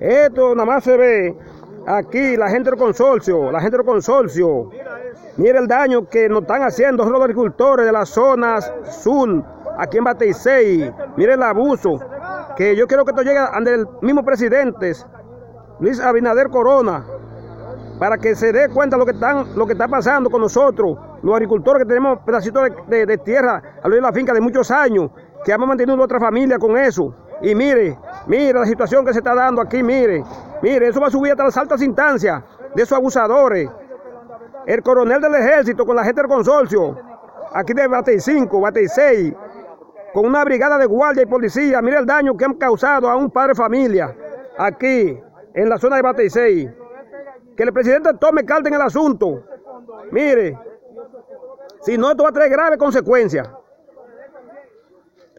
Esto nada más se ve aquí, la gente del consorcio, la gente del consorcio. Mire el daño que nos están haciendo los agricultores de las zonas sur, aquí en Bateisei. Mire el abuso, que yo quiero que esto llegue ante el mismo presidente, Luis Abinader Corona, para que se dé cuenta lo que, están, lo que está pasando con nosotros, los agricultores que tenemos pedacitos de, de, tierra a lo de la finca de muchos años, que hemos mantenido nuestra familia con eso. Y mire, mire la situación que se está dando aquí, mire, mire, eso va a subir hasta las altas instancias de esos abusadores. El coronel del ejército con la gente del consorcio, aquí de Batey 5, Batey 6, con una brigada de guardia y policía, mire el daño que han causado a un padre familia, aquí, en la zona de Batey 6. Que el presidente tome carta en el asunto. Mire, si no, esto va a traer graves consecuencias.